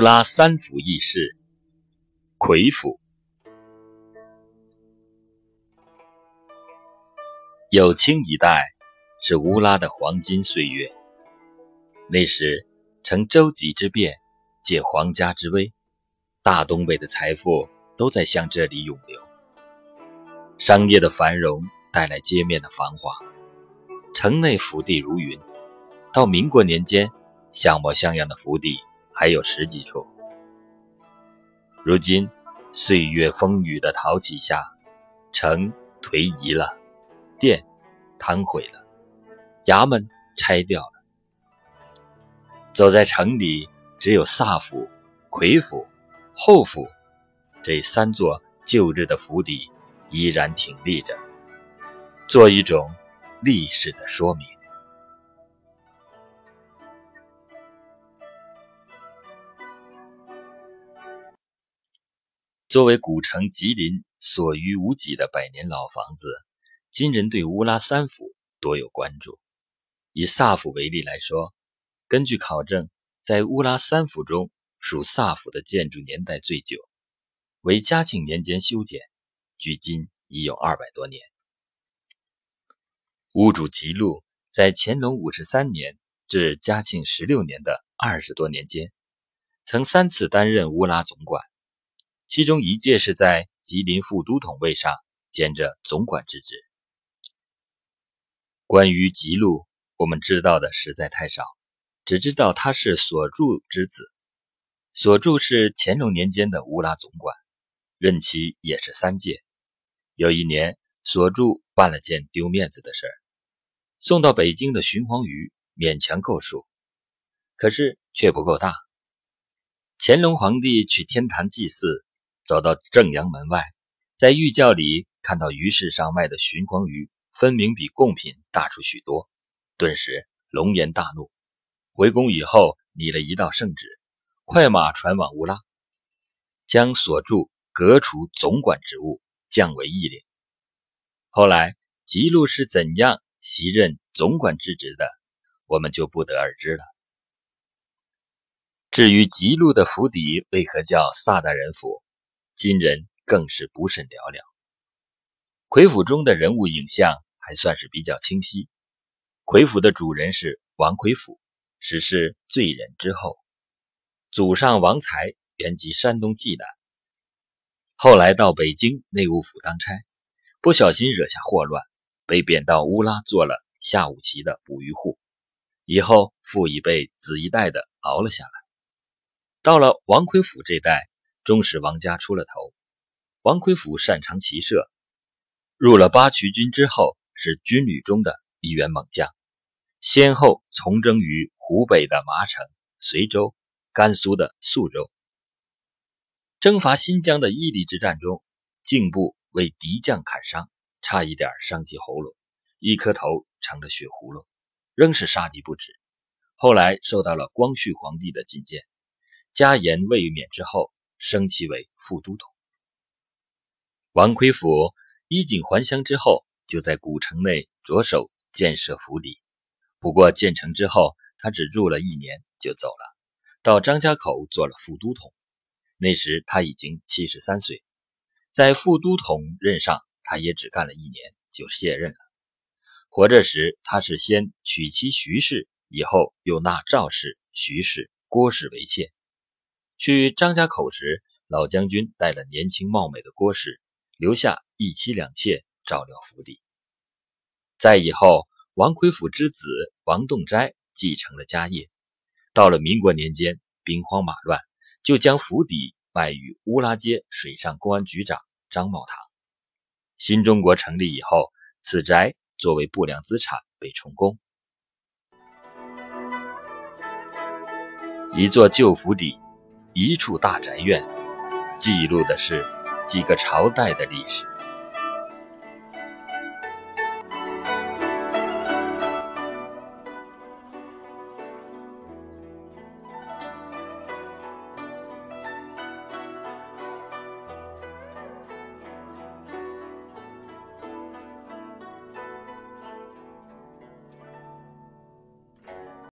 乌拉三府议事，魁府。有清一代是乌拉的黄金岁月。那时，乘舟楫之变，借皇家之威，大东北的财富都在向这里涌流。商业的繁荣带来街面的繁华，城内府邸如云。到民国年间，像模像样的府邸。还有十几处。如今，岁月风雨的淘洗下，城颓夷了，店瘫毁了，衙门拆掉了。走在城里，只有萨府、魁府、后府这三座旧日的府邸依然挺立着，做一种历史的说明。作为古城吉林所余无几的百年老房子，今人对乌拉三府多有关注。以萨府为例来说，根据考证，在乌拉三府中，属萨府的建筑年代最久，为嘉庆年间修建，距今已有二百多年。屋主吉禄在乾隆五十三年至嘉庆十六年的二十多年间，曾三次担任乌拉总管。其中一届是在吉林副都统位上兼着总管之职。关于吉禄，我们知道的实在太少，只知道他是所著之子。所著是乾隆年间的乌拉总管，任期也是三届。有一年，所著办了件丢面子的事儿，送到北京的循黄鱼勉强够数，可是却不够大。乾隆皇帝去天坛祭祀。走到正阳门外，在御窖里看到鱼市上卖的寻黄鱼，分明比贡品大出许多，顿时龙颜大怒。回宫以后，拟了一道圣旨，快马传往乌拉，将所著革除总管职务，降为义领。后来吉禄是怎样袭任总管之职的，我们就不得而知了。至于吉禄的府邸为何叫萨大人府？今人更是不甚了了。魁府中的人物影像还算是比较清晰。魁府的主人是王魁府，史是罪人之后，祖上王才原籍山东济南，后来到北京内务府当差，不小心惹下祸乱，被贬到乌拉做了下五旗的捕鱼户，以后父已被子一代的熬了下来。到了王魁府这代。终使王家出了头。王魁府擅长骑射，入了八旗军之后，是军旅中的一员猛将，先后从征于湖北的麻城、随州、甘肃的肃州。征伐新疆的伊犁之战中，颈部为敌将砍伤，差一点伤及喉咙，一颗头成了血葫芦，仍是杀敌不止。后来受到了光绪皇帝的觐见，加严卫冕之后。升其为副都统。王魁府衣锦还乡之后，就在古城内着手建设府邸。不过建成之后，他只住了一年就走了，到张家口做了副都统。那时他已经七十三岁，在副都统任上，他也只干了一年就卸任了。活着时，他是先娶妻徐氏，以后又纳赵氏、徐氏、郭氏为妾。去张家口时，老将军带了年轻貌美的郭氏，留下一妻两妾照料府邸。再以后，王魁府之子王栋斋继承了家业。到了民国年间，兵荒马乱，就将府邸卖与乌拉街水上公安局长张茂堂。新中国成立以后，此宅作为不良资产被充公。一座旧府邸。一处大宅院，记录的是几个朝代的历史。